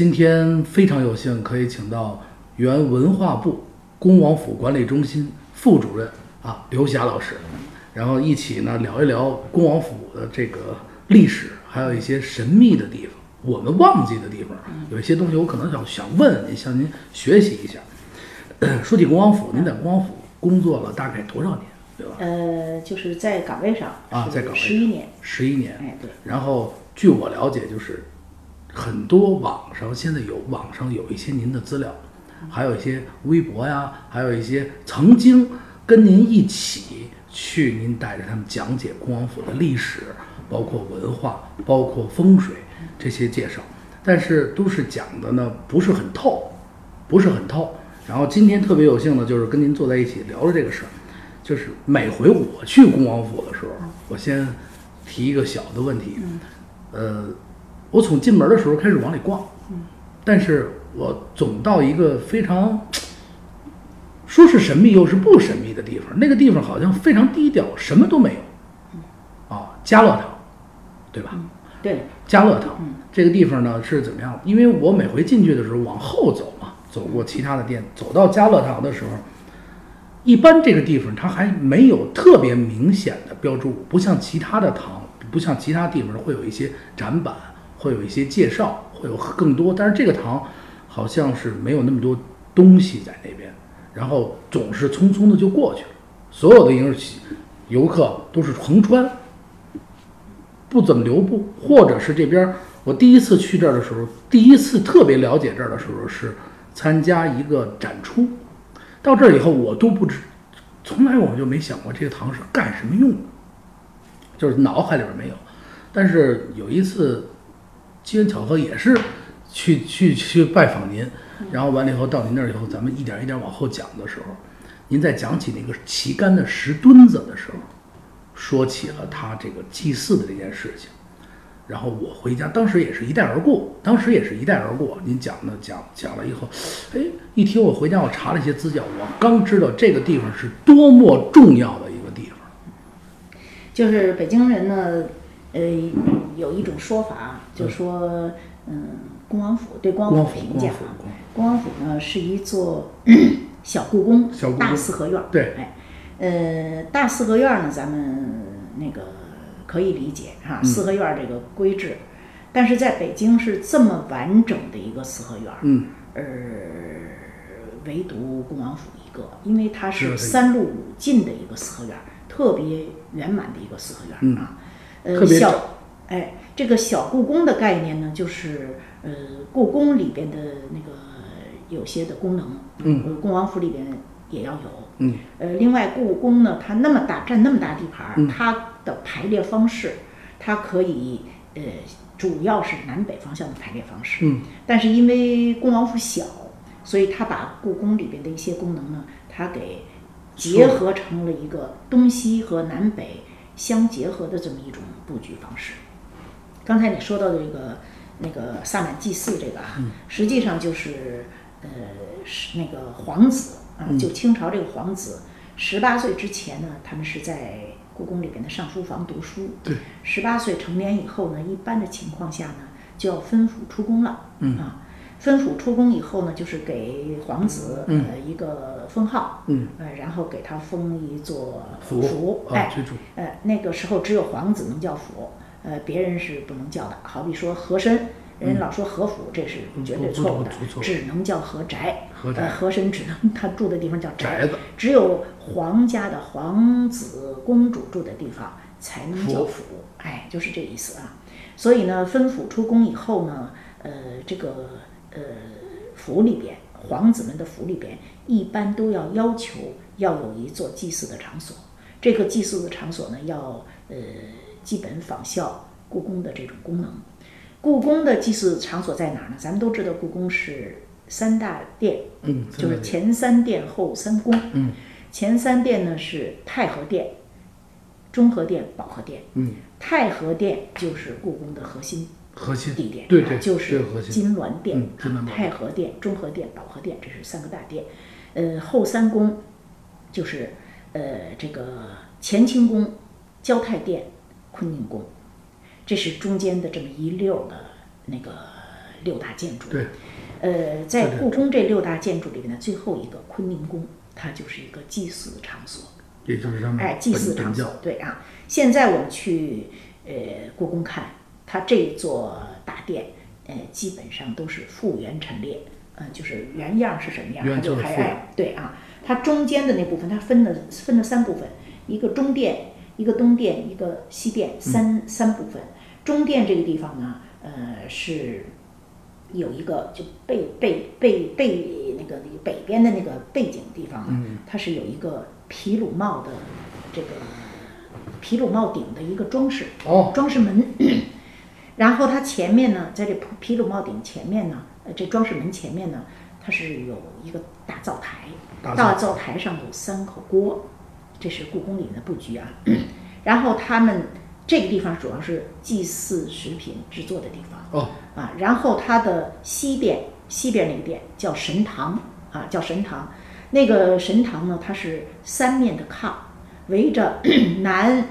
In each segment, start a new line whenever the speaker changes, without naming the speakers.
今天非常有幸可以请到原文化部恭王府管理中心副主任啊刘霞老师，然后一起呢聊一聊恭王府的这个历史，还有一些神秘的地方，我们忘记的地方，有一些东西我可能想想问您，向您学习一下。说起恭王府，您在恭王府工作了大概多少年，对吧？
呃，就是在岗位上
啊，在岗位
十一年，
十一年。
哎，对。
然后据我了解，就是很多网上现在有网上有一些您的资料，还有一些微博呀，还有一些曾经跟您一起去，您带着他们讲解恭王府的历史，包括文化，包括风水这些介绍，但是都是讲的呢不是很透，不是很透。然后今天特别有幸的就是跟您坐在一起聊了这个事儿，就是每回我去恭王府的时候，我先提一个小的问题，呃，我从进门的时候开始往里逛，但是我总到一个非常说是神秘又是不神秘的地方，那个地方好像非常低调，什么都没有，啊，家乐堂，对吧？
对，
家乐堂这个地方呢是怎么样？因为我每回进去的时候往后走嘛。走过其他的店，走到家乐堂的时候，一般这个地方它还没有特别明显的标注物，不像其他的堂，不像其他地方会有一些展板，会有一些介绍，会有更多。但是这个堂好像是没有那么多东西在那边，然后总是匆匆的就过去了。所有的游游客都是横穿，不怎么留步，或者是这边我第一次去这儿的时候，第一次特别了解这儿的时候是。参加一个展出，到这儿以后我都不知，从来我就没想过这个堂是干什么用的，就是脑海里边没有。但是有一次机缘巧合，也是去去去拜访您，然后完了以后到您那儿以后，咱们一点一点往后讲的时候，您在讲起那个旗杆的石墩子的时候，说起了他这个祭祀的这件事情。然后我回家，当时也是一带而过，当时也是一带而过。您讲的讲讲了以后，哎，一听我回家，我查了一些资料，我刚知道这个地方是多么重要的一个地方。
就是北京人呢，呃，有一种说法，就说，嗯，恭王府对恭王府评价，恭王府呢是一座 小故宫，大四合院。
对，
哎，呃，大四合院呢，咱们 那个。可以理解哈，四合院这个规制，但是在北京是这么完整的一个四合院，
嗯，
呃 唯独恭王府一个，因为它是三路五进的一个四合院，特别圆满的一个四合院啊。呃，小，哎，这个小故宫的概念呢，就是呃，故宫里边的那个有些的功能，
嗯，
恭王府里边也要有，
嗯，
呃，另外故宫呢，它那么大，占那么大地盘，它。的排列方式，它可以呃，主要是南北方向的排列方式。
嗯，
但是因为恭王府小，所以它把故宫里边的一些功能呢，它给结合成了一个东西和南北相结合的这么一种布局方式。刚才你说到的这个那个萨满祭祀这个啊，实际上就是呃是那个皇子啊，就清朝这个皇子十八岁之前呢，他们是在。故宫里边的上书房读书，
对，
十八岁成年以后呢，一般的情况下呢，就要分府出宫了。
嗯
啊，分府出宫以后呢，就是给皇子呃一个封号，
嗯，
呃，然后给他封一座
府，
哎，呃，那个时候只有皇子能叫府，呃，别人是不能叫的。好比说和珅。人老说和府，这是绝对错误的，只能叫和宅。呃，和珅只能他住的地方叫宅
子，
只有皇家的皇子公主住的地方才能叫府。哎，就是这意思啊。所以呢，分府出宫以后呢，呃，这个呃府里边，皇子们的府里边，一般都要要求要有一座祭祀的场所。这个祭祀的场所呢，要呃基本仿效故宫的这种功能。故宫的祭祀场所在哪儿呢？咱们都知道，故宫是三大殿，
嗯，
就是前三殿后三宫。
嗯，
前三殿呢是太和殿、中和殿、保和殿。
嗯，
太和殿就是故宫的核心
核心
地点，
对对，
就是金
銮
殿。太和殿、中和殿、保和殿，这是三个大殿。呃，后三宫就是呃这个乾清宫、交泰殿、坤宁宫。这是中间的这么一溜的那个六大建筑。
对，
呃，在故宫这六大建筑里面的最后一个坤宁宫，它就是一个祭祀场所。
也就是他们
哎，祭祀场所，对啊。现在我们去呃故宫看，它这座大殿，呃，基本上都是复原陈列，嗯、就是原样是什么样，它就还哎，对啊。它中间的那部分，它分了分了三部分，一个中殿，一个东殿，一个西殿，三、三部分。中殿这个地方呢，呃，是有一个就背背背背那个那个北边的那个背景地方呢，它是有一个皮鲁帽的这个皮鲁帽顶的一个装饰，
哦，
装饰门。然后它前面呢，在这皮皮鲁帽顶前面呢，呃，这装饰门前面呢，它是有一个大灶台，
大灶
台上有三口锅，这是故宫里的布局啊。然后他们这个地方主要是祭祀食品制作的地方。
哦，
啊，然后它的西边西边那个殿叫神堂啊，叫神堂。那个神堂呢，它是三面的炕，围着 南、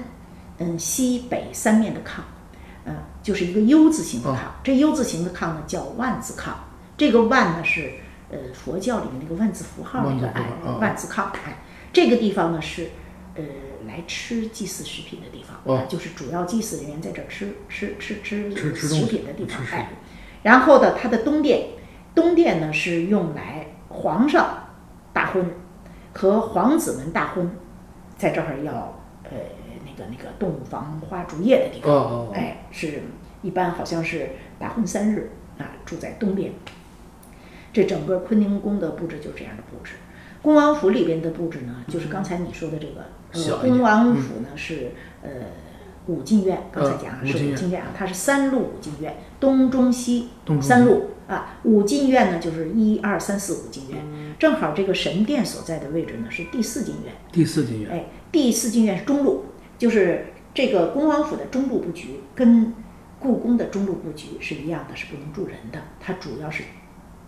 嗯西北三面的炕，嗯、就是一个 U 字形的炕。这 U 字形的炕呢叫万字炕，这个万呢是呃佛教里面那个万字符号那个哎
万字
炕哎，这个地方呢是呃来吃祭祀食品的地方，
哦
啊就是主要祭祀人员在这儿吃吃吃吃食品的地方哎。然后呢，它的东殿，东殿呢是用来皇上大婚和皇子们大婚，在这儿要呃那个那个洞房花烛夜的地方，
哦哦哦
哎，是一般好像是大婚三日啊，住在东边。这整个坤宁宫的布置就是这样的布置。恭王府里边的布置呢，就是刚才你说的这个，呃，恭王府呢是呃五进院，刚才讲啊是
呃五进院
啊，它是三路五进院，东中西
东中西
三路啊。五进院呢就是一二三四五进院，正好这个神殿所在的位置呢是第四进院，
第四进院，
哎，第四进院是中路，就是这个恭王府的中路布局跟故宫的中路布局是一样的，是不能住人的，它主要是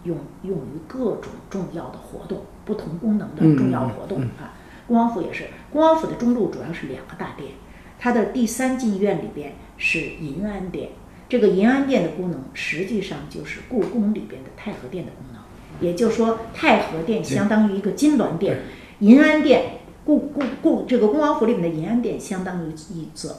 用用于各种重要的活动，不同功能的
嗯
重要活动、啊。恭王府也是，恭王府的中路主要是两个大殿，它的第三进院里边是银安殿，这个银安殿的功能实际上就是故宫里边的太和殿的功能，也就是说太和殿相当于一个金銮殿，银安殿故故故这个恭王府里面的银安殿相当于一座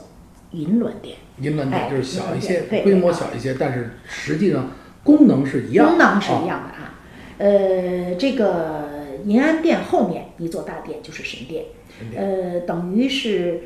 银銮殿，
银銮
哎
殿就是小一些规模小一些，但是实际上功能是一样，
功能是一
啊。
样的啊。呃，这个银安殿后面一座大殿就是神殿，呃，等于是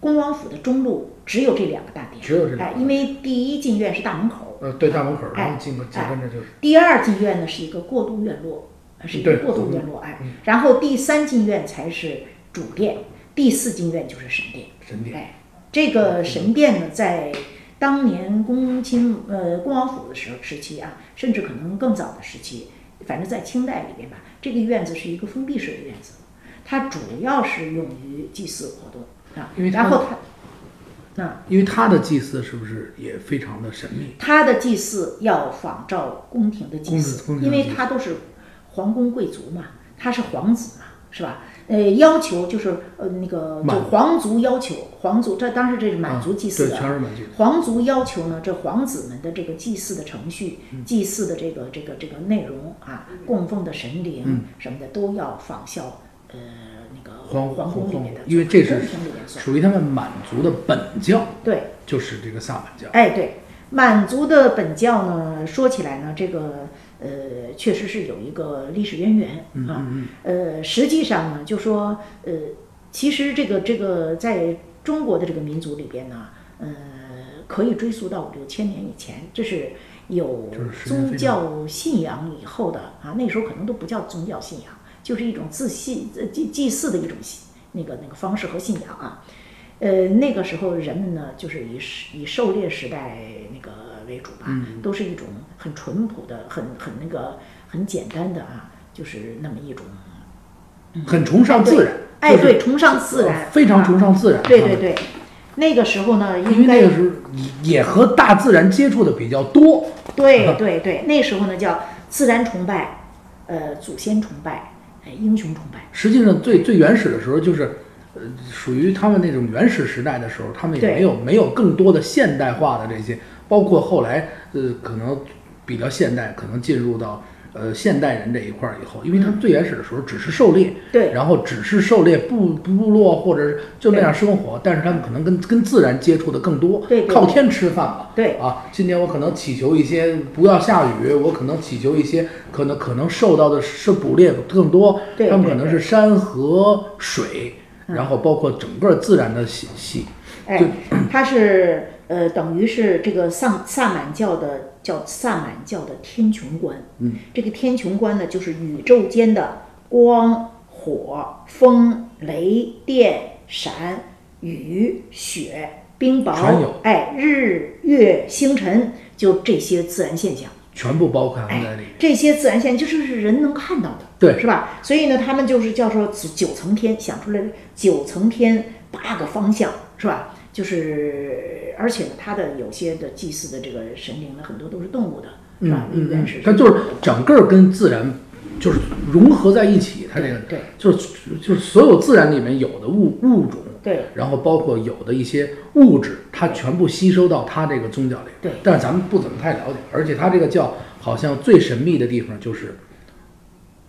恭王府的中路只有这两个大殿，
只有这两个
哎，因为第一进院是大门口，
呃，对，大门口，然
哎
后进门紧跟着就是
第二进院呢是一个过渡院落，呃是一个
对
过渡院落，哎，然后第三进院才是主殿，第四进院就是神殿。
神殿。
哎，这个神殿呢，在当年恭亲呃恭王府的时候时期啊，甚至可能更早的时期，反正在清代里边吧，这个院子是一个封闭式的院子，它主要是用于祭祀活动啊
因为，它
然后它。那
因为他的祭祀是不是也非常的神秘？
他的祭祀要仿照宫廷的祭祀因为他都是皇宫贵族嘛，他是皇子嘛，是吧？呃，要求就是呃那个就皇族要求皇族，这当时这是满族祭祀
全是满族。
皇族要求呢，这皇子们的这个祭祀的程序、
嗯
祭祀的这个这个这个内容啊，供奉的神灵什么的都要仿效呃那个
皇
皇宫里面的，
因为这是属于他们满族的本教，
对。
就是这个萨满教。
哎，对，满族的本教呢，说起来呢，这个呃，确实是有一个历史渊源啊。呃，实际上呢，就说呃，其实这个这个在中国的这个民族里边呢，呃，可以追溯到五六千年以前，这是有宗教信仰以后的啊，那时候可能都不叫宗教信仰，就是一种自信呃祭祭祀的一种信那个那个方式和信仰啊。呃，那个时候人们呢，就是以以狩猎时代那个为主吧，都是一种很淳朴的、很很那个很简单的啊，就是那么一种
很崇尚自然，
哎，对，崇尚自然，
非常崇
啊。
尚自然。啊，
对对对，那个时候呢，
因为那个时候也和大自然接触的比较多。
对对对，那时候呢叫自然崇拜，呃，祖先崇拜，哎，英雄崇拜。
实际上最最原始的时候就是，呃，属于他们那种原始时代的时候，他们也没有没有更多的现代化的这些包括后来呃可能比较现代，可能进入到呃现代人这一块儿以后，因为他们最原始的时候只是狩猎，
对。
然后只是狩猎部部落或者是就那样生活，但是他们可能跟跟自然接触的更多，
对对
靠天吃饭嘛。
对。
啊，今天我可能祈求一些不要下雨，我可能祈求一些可能可能受到的是捕猎更多，他们可能是。山河水，然后包括整个自然的系系，
哎，它是呃，等于是这个萨萨满教的叫萨满教的天穹观。
嗯，
这个天穹观呢，就是宇宙间的光、火、风、雷、电、闪、雨、雪、冰雹
有，
哎，日月星辰，就这些自然现象。
全部包含在
哎
里面。，
这些自然现象就是是人能看到的，
对
是吧？所以呢，他们就是叫做九九层天，想出来的九层天八个方向，是吧？就是，而且呢，它的有些的祭祀的这个神灵呢，很多都是动物的，是吧？
嗯
原始
它就是整个跟自然就是融合在一起，它这个
对
就是就是所有自然里面有的物物种，
对
然后包括有的一些物质，它全部吸收到它这个宗教里。
对
但是咱们不怎么太了解，而且它这个教好像最神秘的地方就是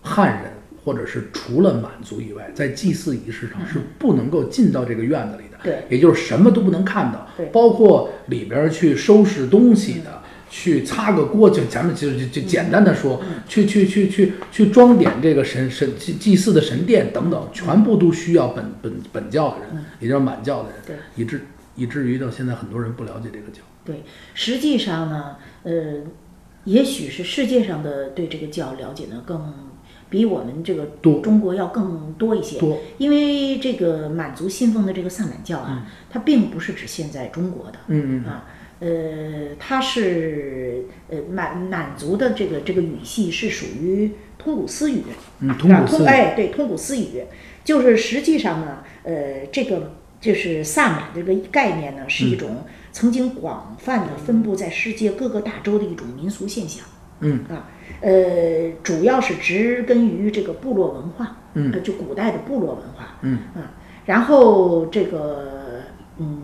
汉人。或者是除了满族以外，在祭祀仪式上是不能够进到这个院子里的，
对。
也就是什么都不能看到
对，
包括里边儿去收拾东西的，去擦个锅，就咱们就就就简单的说，去去去去去装点这个神神祭祭祀的神殿等等，全部都需要本本本教的人，也就是满教的人，
对。
以致以至于到现在很多人不了解这个教。
对，实际上呢，呃，也许是世界上的对这个教了解呢更比我们这个
多。
中国要更多一些。
多，
因为这个满族信奉的这个萨满教啊，它并不是只限在中国的。
嗯嗯
啊，呃，它是呃满满族的这个这个语系是属于通古斯语，
嗯，通古斯语，
哎，对，通古斯语，就是实际上呢，呃，这个就是萨满这个概念呢，是一种曾经广泛的分布在世界各个大洲的一种民俗现象。
嗯
啊，呃，主要是植根于这个部落文化，
嗯
呃，就古代的部落文化，
嗯
啊，然后这个嗯，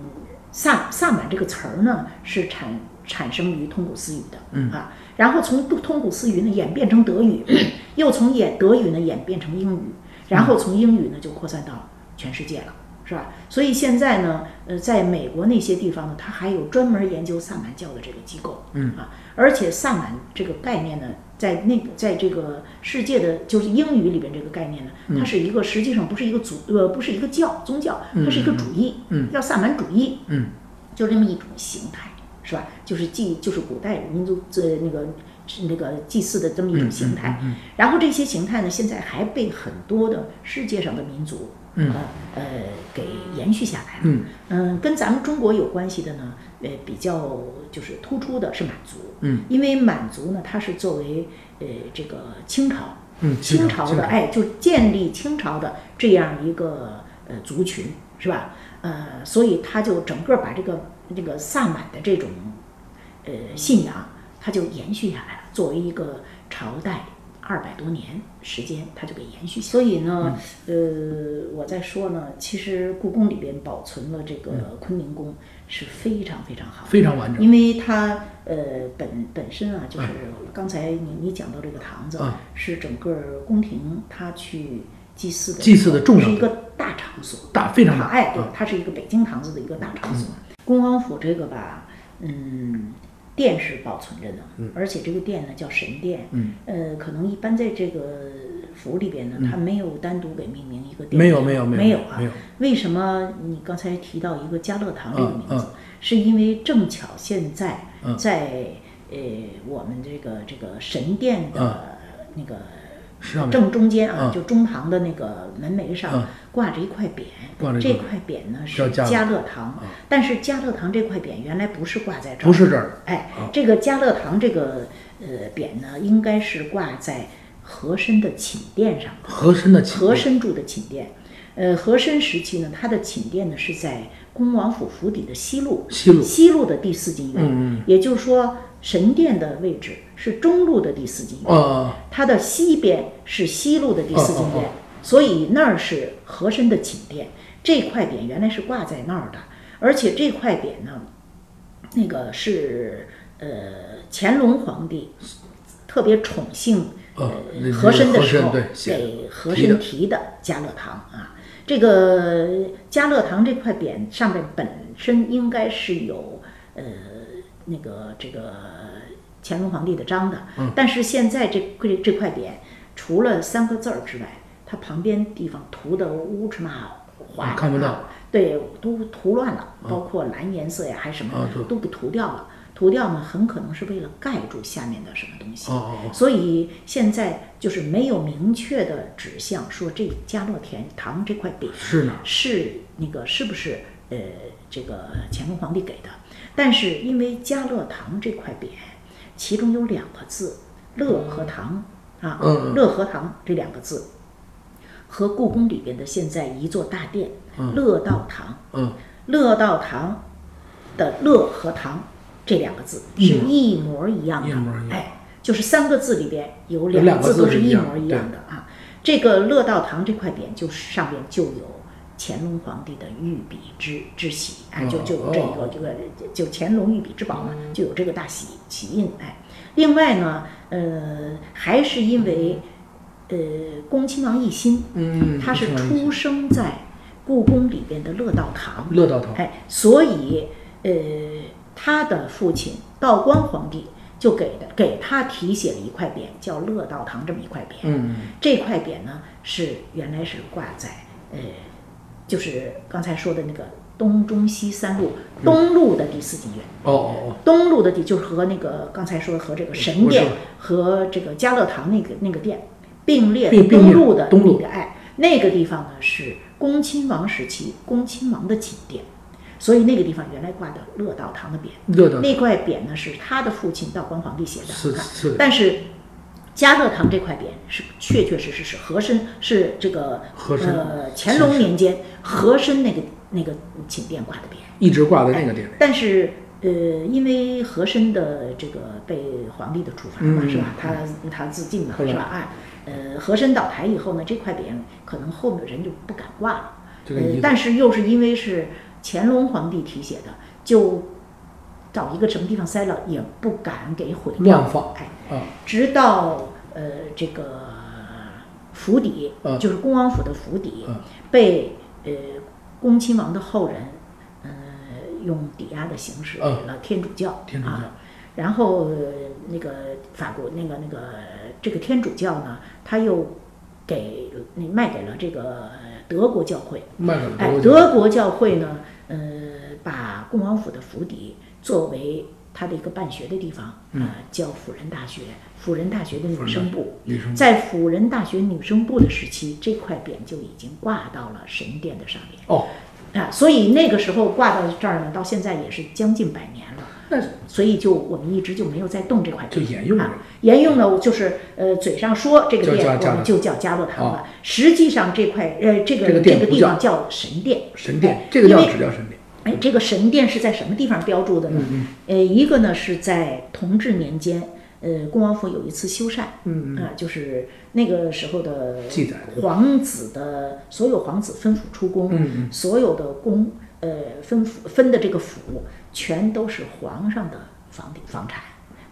萨萨满这个词儿呢是产产生于通古斯语的，
嗯
啊，然后从通古斯语呢演变成德语，又从演德语呢演变成英语，然后从英语呢就扩散到全世界了。是吧？所以现在呢，呃，在美国那些地方呢，它还有专门研究萨满教的这个机构，
嗯。
啊，而且萨满这个概念呢，在那在这个世界的就是英语里边这个概念呢，它是一个实际上不是一个组呃不是一个教宗教，它是一个主义，
嗯。
叫萨满主义，
嗯，
就这么一种形态，是吧？就是祭就是古代民族呃那个是那个祭祀的这么一种形态，
嗯。
然后这些形态呢，现在还被很多的世界上的民族，
嗯
呃呃给延续下来了。
嗯
嗯，跟咱们中国有关系的呢，呃，比较就是突出的是满族，
嗯，
因为满族呢，它是作为呃这个清朝，
嗯
清
朝
朝的，哎，就建立清朝的这样一个呃族群，是吧？呃，所以他就整个把这个这个萨满的这种呃信仰，它就延续下来了，作为一个朝代。二百多年时间，它就给延续下来。所以呢，呃，我在说呢，其实故宫里边保存了这个坤宁宫是非常非常好，
非常完整。
因为它呃本本身啊，就是刚才你你讲到这个堂子，
啊
是整个宫廷它去祭祀的
祭祀的重要
是一个大场所，
大非常大，
哎，对
啊，
它是一个北京堂子的一个大场所。恭王府这个吧，嗯，殿是保存着的，而且这个殿呢叫神殿，
嗯，
呃，可能一般在这个府里边呢，它没有单独给命名一个殿，
没有没有没有
没啊
没有，
为什么你刚才提到一个家乐堂这个名字？
嗯
是因为正巧现在
嗯。
在、呃我们这个这个神殿的那个
上面。
正中间啊，
嗯。
就中堂的那个门楣上、
嗯。
挂着一块匾，
挂着
这块匾呢是
叫家乐
堂，但是家乐堂这块匾原来不是挂在这儿，
不是这儿，
哎，这个家乐堂这个呃匾呢，应该是挂在和珅的寝殿上。
和珅的寝
和珅住的寝殿，呃，和珅时期呢，他的寝殿呢是在恭王府府邸的西路，
西路。
西路的第四进院，
嗯嗯。
也就是说神殿的位置是中路的第四进院，
呃
它的西边是西路的第四进院，所以那儿是和珅的寝殿。这块匾原来是挂在那儿的，而且这块匾呢，那个是呃乾隆皇帝特别宠幸和珅的时候给和珅提的嘉乐堂啊。这个嘉乐堂这块匾上面本身应该是有呃那个这个乾隆皇帝的章的，
嗯
但是现在这这这块匾除了三个字儿之外，它旁边地方涂的乌芝麻花，
嗯看不到，
对，都涂乱了，包括蓝颜色呀，还是什么
啊
都给涂掉了。涂掉呢，很可能是为了盖住下面的什么东西。
哦哦哦
所以现在就是没有明确的指向说这嘉乐田堂这块匾
是呢
是那个是不是呃这个乾隆皇帝给的？但是因为嘉乐堂这块匾，其中有两个字“乐和堂”啊，乐和堂这两个字和故宫里边的现在一座大殿乐道堂，
嗯。
乐道堂的乐和堂这两个字是一模一样的，哎，就是三个字里边有
有两
两个字都是一模一样的啊。这个乐道堂这块匾，就是上面就有乾隆皇帝的御笔之之玺，哎，就就有这
一
个这个就乾隆御笔之宝嘛，就有这个大玺玺印，哎。另外呢，呃，还是因为呃恭亲王奕欣，
嗯，
他是出生在故宫里边的乐道堂，
乐道堂
哎，所以呃，他的父亲道光皇帝就给的给他题写了一块匾，叫乐道堂这么一块匾。
嗯
这块匾呢是原来是挂在呃，就是刚才说的那个东中西三路东路的第四妓院。
哦哦哦。
东路的第就是和那个刚才说的和这个神殿和这个嘉乐堂那个那个殿并列
并并列
东路的
东路。
那个哎，那个地方呢是恭亲王时期恭亲王的寝殿，所以那个地方原来挂的乐道堂的匾，那块匾呢是他的父亲道光皇帝写的，
是
啊。
是。的
但是嘉乐堂这块匾是确确实实是和珅是这个
和
呃乾隆年间和珅那个那个寝殿挂的匾。
一直挂在那个殿里。
但是呃，因为和珅的这个被皇帝的处罚嘛，
嗯
是吧？他他自尽嘛，是吧？哎，呃，和珅倒台以后呢，这块匾可能后面人就不敢挂了。呃但是又是因为是乾隆皇帝题写的，就找一个什么地方塞了，也不敢给毁掉。
乱。放。
哎，
啊，
直到呃这个府邸，
嗯
就是恭王府的府邸，
嗯
被呃恭亲王的后人，呃用抵押的形式给
嗯
了天主教，
天主教。
啊，然后呃那个法国那个那个这个天主教呢，他又给那卖给了这个德国教会，
卖给
哎，
德国
德国教会呢，呃，把恭王府的府邸作为他的一个办学的地方，
嗯
呃，叫辅仁大学。辅仁大学的女生部，
女生部
在辅仁大学女生部的时期，这块匾就已经挂到了神殿的上面
哦，
啊，所以那个时候挂到这儿呢，到现在也是将近百年了。
那
所以就我们一直就没有再动这块匾，
就沿用
沿用呢就是呃嘴上说这个
叫
殿我们就叫嘉乐堂了
啊，
实际上这块呃这个
这个
地方叫神殿，
神殿
哎，
这个叫只叫神殿。
哎，这个神殿是在什么地方标注的呢？
嗯
呃，一个呢是在同治年间，呃，恭王府有一次修缮，
嗯
啊、就是那个时候的
记载
皇子的所有皇子分府出宫，所有的宫呃分府分的这个府全都是皇上的房地房产，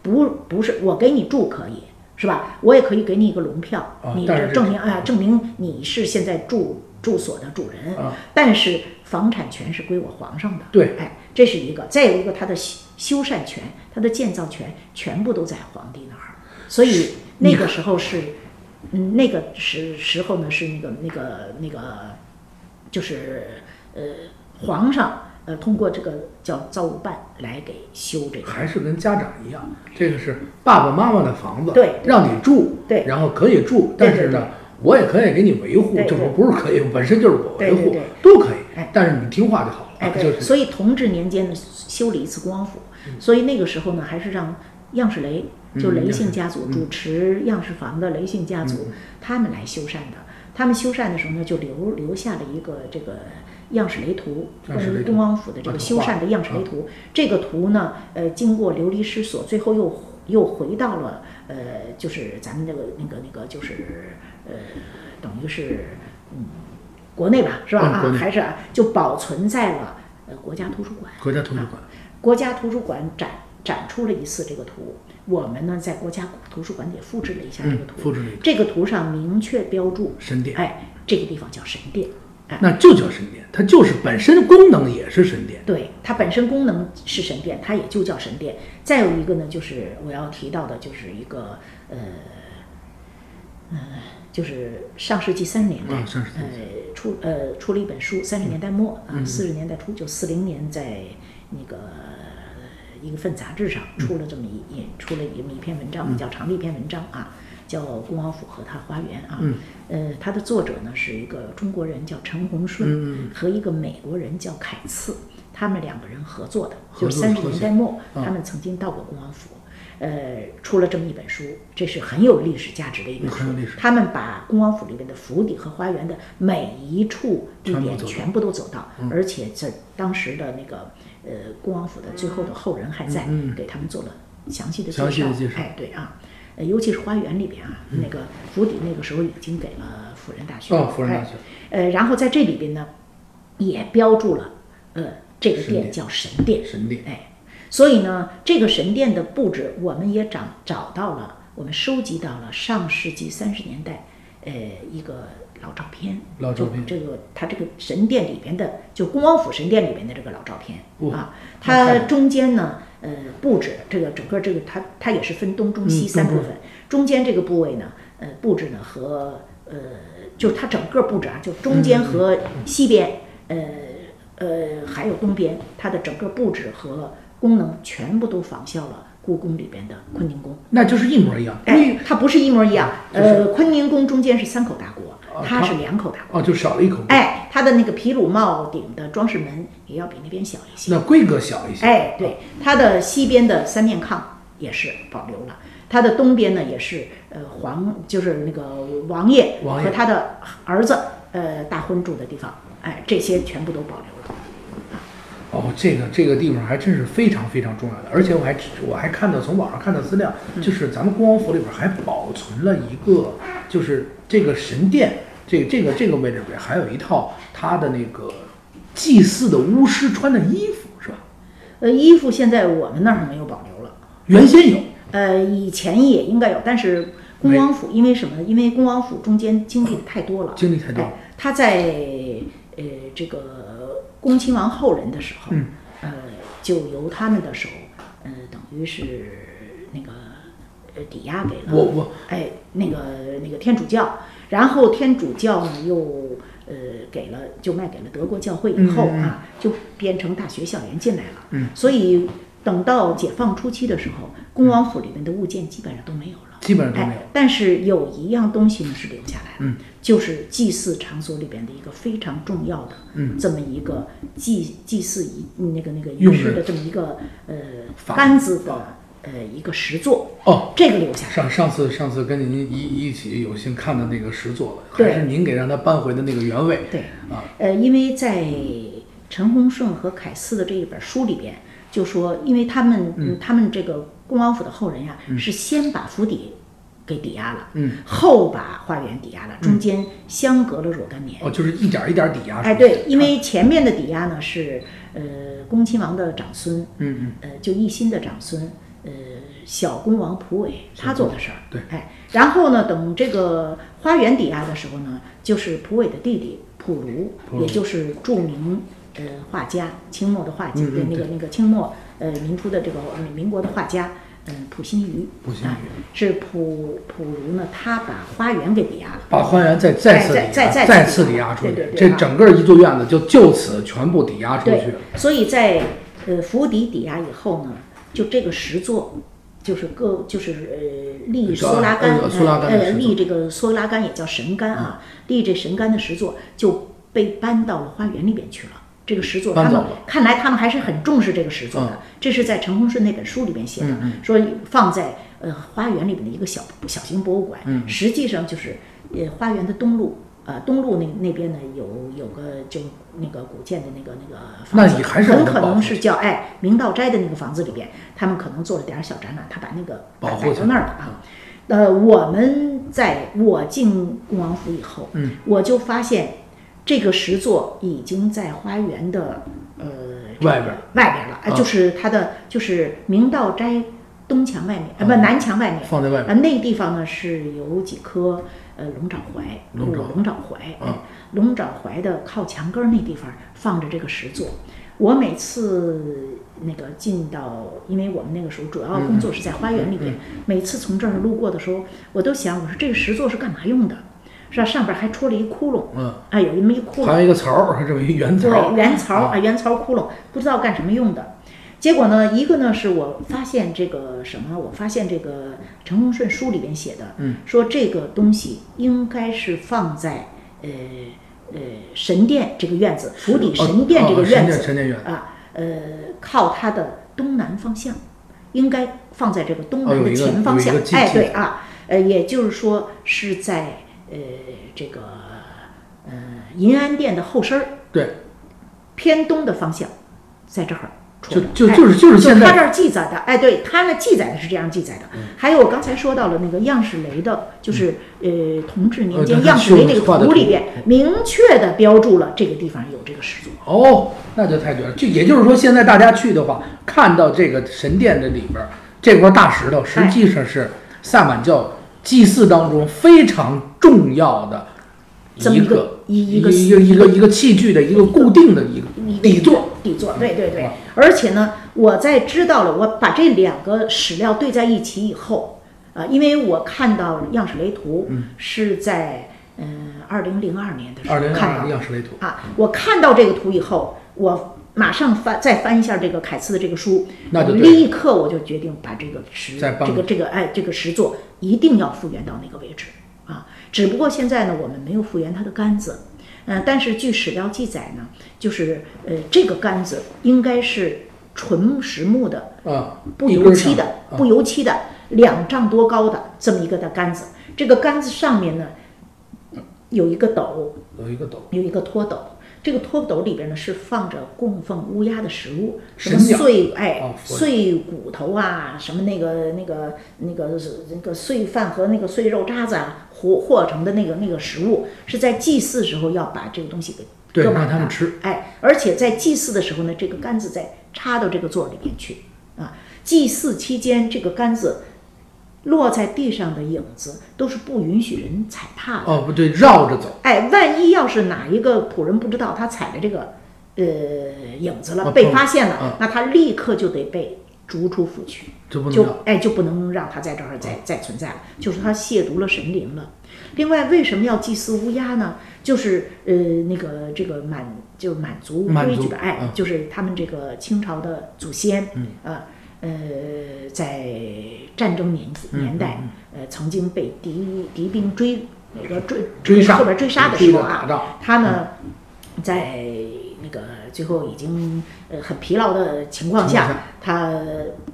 不不是我给你住可以。是吧？我也可以给你一个龙票，你
这
这证明啊，证明你是现在住住所的主人。
啊
但是房产权是归我皇上的。
对
哎，这是一个。再有一个，他的修修缮权、他的建造权全部都在皇帝那儿，所以那个时候是，嗯，那个时时候呢是那个那个那个，就是呃皇上呃通过这个叫造物办来给修这个。
还是跟家长一样，这个是爸爸妈妈的房子，
对
让你住，
对
然后可以住，但是呢，我也可以给你维护，
对
就是不是可以，本身就是我维护都可以
哎，
但是你听话就好了，
哎，对，
就是
所以同治年间呢修了一次恭王府，所以那个时候呢还是让样式雷，就雷姓家族、
嗯
主持样式房的雷姓家族，他们来修缮的。他们修缮的时候呢，就留留下了一个这个样式雷图，关于
样式雷图
恭王府的这个修缮的样式雷图。这个图呢，呃，经过流离失所，最后又又回到了呃，就是咱们那个那个那个就是呃，等于是嗯，国内吧，是吧？啊，还是啊，就保存在了呃国家图书馆。
国家图书馆，
国家图书馆展展出了一次这个图，我们呢在国家图书馆也复制了一下这个图。
嗯复制了一个
这个图上明确标注，
神殿，
哎，这个地方叫神殿。
那就叫神殿，它就是本身功能也是神殿。
对，它本身功能是神殿，它也就叫神殿。再有一个呢，就是我要提到的，就是一个呃，呃，就是上世纪三十年代，
啊上世纪
呃出呃出了一本书，三十年代末啊，四十年代初，就四零年在那个一份杂志上出了这么一一出了这么一篇文章，比较长的一篇文章啊，叫《恭王府和他花园》啊，呃，它的作者呢是一个中国人叫陈洪顺，和一个美国人叫凯茨，他们两个人合作的，就是三十年代末，他们曾经到过恭王府。呃，出了这么一本书，这是很有历史价值的一本书。他们把恭王府里面的府邸和花园的每一处地点全部都走到，而且这当时的那个呃恭王府的最后的后人还在，给他们做了详细的介绍。
嗯详细的介绍嗯
哎，对啊，呃，尤其是花园里边啊，那个府邸那个时候已经给了辅仁大学。
哦辅仁大学
哎。呃，然后在这里边呢，也标注了，呃，这个
殿
叫神殿。
神殿
哎，所以呢，这个神殿的布置，我们也找找到了，我们收集到了上世纪三十年代，呃，一个老照片。
老照片
这个它这个神殿里边的，就恭王府神殿里边的这个老照片、
哇
啊，它中间呢，呃，布置这个整个这个它它也是分东中西三部分，中间这个部位呢，呃，布置呢和呃，就是它整个布置啊，就中间和西边，呃呃还有东边，它的整个布置和功能全部都仿效了故宫里边的坤宁宫。
那就是一模一样。
哎，它不是一模一样。呃，坤宁宫中间是三口大锅，它
它
是两口大锅。
哦，就少了一口。
哎，它的那个皮鲁帽顶的装饰门也要比那边小一些。
那规格小一些。
哎，对，它的西边的三面炕也是保留了，它的东边呢也是呃皇，就是那个王爷和他的儿子呃大婚住的地方，哎，这些全部都保留了。
哦，这个这个地方还真是非常非常重要的，而且我还我还看到从网上看到资料，
嗯
就是咱们恭王府里边还保存了一个，就是这个神殿，这个这个这个位置里边还有一套他的那个祭祀的巫师穿的衣服，是吧？
呃，衣服现在我们那儿没有保留了。
原先有，
呃，以前也应该有，但是恭王府因为什么呢？因为恭王府中间经历的太多了，
经历太多
哎，他在呃这个恭亲王后人的时候，
嗯
呃，就由他们的手，呃，等于是那个呃抵押给了。
我我。
哎那个那个天主教，然后天主教呢又呃给了就卖给了德国教会以后啊，就变成大学校园进来了，
嗯。
所以等到解放初期的时候，恭王府里面的物件基本上都没有了。
基本上都没有。
哎。，但是有一样东西呢是留下来了，
嗯。
就是祭祀场所里边的一个非常重要的，
嗯。
这么一个祭祭祀仪那个那个仪式的这么一个呃杆子的呃一个石座，
哦，
这个留下。
上上次上次跟您一一起有幸看的那个石座了，还是您给让他搬回的那个原位。
对，
啊，
呃，因为在陈洪顺和凯斯的这一本书里边，就说，因为他们、嗯、他们这个恭王府的后人呀，是先把府邸给抵押了，
嗯，
后把花园抵押了，中间相隔了若干年。
哦，就是一点儿一点儿抵押。
哎，对，因为前面的抵押呢是呃恭亲王的长孙，
嗯嗯，
呃就奕欣的长孙，呃小恭王溥伟他做的事儿。
对
哎，然后呢，等这个花园抵押的时候呢，就是溥伟的弟弟溥儒，也就是著名呃画家，清末的画家，对那个那个清末呃民初的这个呃民国的画家。嗯，溥心畬，
溥心
是溥溥儒呢，他把花园给抵押了，
把花园再再次
再再
再次
次抵押
出去
对对，对
这
啊
整个一座院子就就此全部抵押出去
了。，所以在呃府邸抵押以后呢，就这个石座，就是各就是呃立苏拉杆，
呃
立这个苏拉杆也叫神杆啊，立这神杆的石座就被搬到了花园里边去了。这个石座，他们看来他们还是很重视这个石座的。
嗯
这是在陈洪顺那本书里边写的，说放在呃花园里面的一个小小型博物馆。
嗯
实际上就是呃花园的东路。呃，东路那那边呢有有个就那个古建的那个那个房子，
那也还是
很可能是叫哎明道斋的那个房子里边，他们可能做了点儿小展览，他把那个摆到那儿了啊。呃，我们在我进恭王府以后，
嗯，
我就发现这个石座已经在花园的呃
外边儿
外边儿了，呃
啊
就是它的就是明道斋东墙外面，呃不
啊
南墙外面，
放在外面
啊，那地方呢是有几棵呃龙爪槐，
龙爪
龙爪槐，龙爪槐的靠墙根儿那地方放着这个石座。我每次那个进到，因为我们那个时候主要工作是在花园里边，每次从这儿路过的时候，我都想，我说这个石座是干嘛用的？是吧？上边还戳了一窟窿，
嗯，
啊，有那么一窟窿，
还有一个槽儿，这么一圆槽儿，
对，圆槽
啊
啊，圆槽窟窿，不知道干什么用的。结果呢，一个呢是我发现这个什么，我发现这个陈洪顺书里边写的，
嗯，
说这个东西应该是放在呃呃神殿这个院子，府邸神殿这个院子、
哦哦神殿神殿院。
啊，呃，靠它的东南方向，应该放在这个东南的前方向。哎，对啊，呃，也就是说是在呃这个呃银安殿的后身儿
对，
偏东的方向，在这儿。戳
就就就是就是现在，
他这儿记载的，哎，对他那记载的是这样记载的。还有我刚才说到了那个样式雷的，就是、呃同治年间样式雷那个
图
图里边明确的标注了这个地方有这个石柱。
哦，那就太绝了。就也就是说，现在大家去的话，看到这个神殿的里边儿这块大石头，实际上是萨满教祭祀当中非常重要的
一个
个
一一个
一个一个一个器具的一个固定的一个底座。
底座，对对对
啊。
而且呢，我在知道了，我把这两个史料对在一起以后，啊、因为我看到样式雷图是在嗯二零零二年的时候看到的
样式雷图，
啊，我看到这个图以后，我马上翻再翻一下这个凯斯的这个书，我
那就
立刻我就决定把这个石这个这个哎这个石座一定要复原到那个位置啊。只不过现在呢，我们没有复原它的杆子，嗯、但是据史料记载呢，就是呃这个杆子应该是纯实木的，
啊，
不油漆的，
啊
不油漆的，两丈多高的这么一个的杆子。这个杆子上面呢有一个斗，
有一个斗，
有一个托斗，这个托斗里边呢是放着供奉乌鸦的食物，什么碎哎、
哦
碎骨头啊，什么那个那个那个那个碎饭和那个碎肉渣子啊，和和成的那个那个食物，是在祭祀时候要把这个东西给
对
搁满的
让他们吃。
哎，而且在祭祀的时候呢，这个杆子再插到这个座儿里边去啊。祭祀期间，这个杆子落在地上的影子都是不允许人踩踏的。
哦，不对，绕着走。
哎，万一要是哪一个仆人不知道他踩了这个呃影子了，
啊
被发现了，
啊
那他立刻就得被逐出府去，就。哎就不能让他在这儿再再存在了，就是他亵渎了神灵了。另外，为什么要祭祀乌鸦呢？就是呃那个这个满就满族规矩的，爱，
嗯。
就是他们这个清朝的祖先，啊呃在战争年
嗯
年代，呃曾经被敌敌兵追那个追
追杀
后边追杀的时候啊，他呢，在那个最后已经呃很疲劳的情况下，他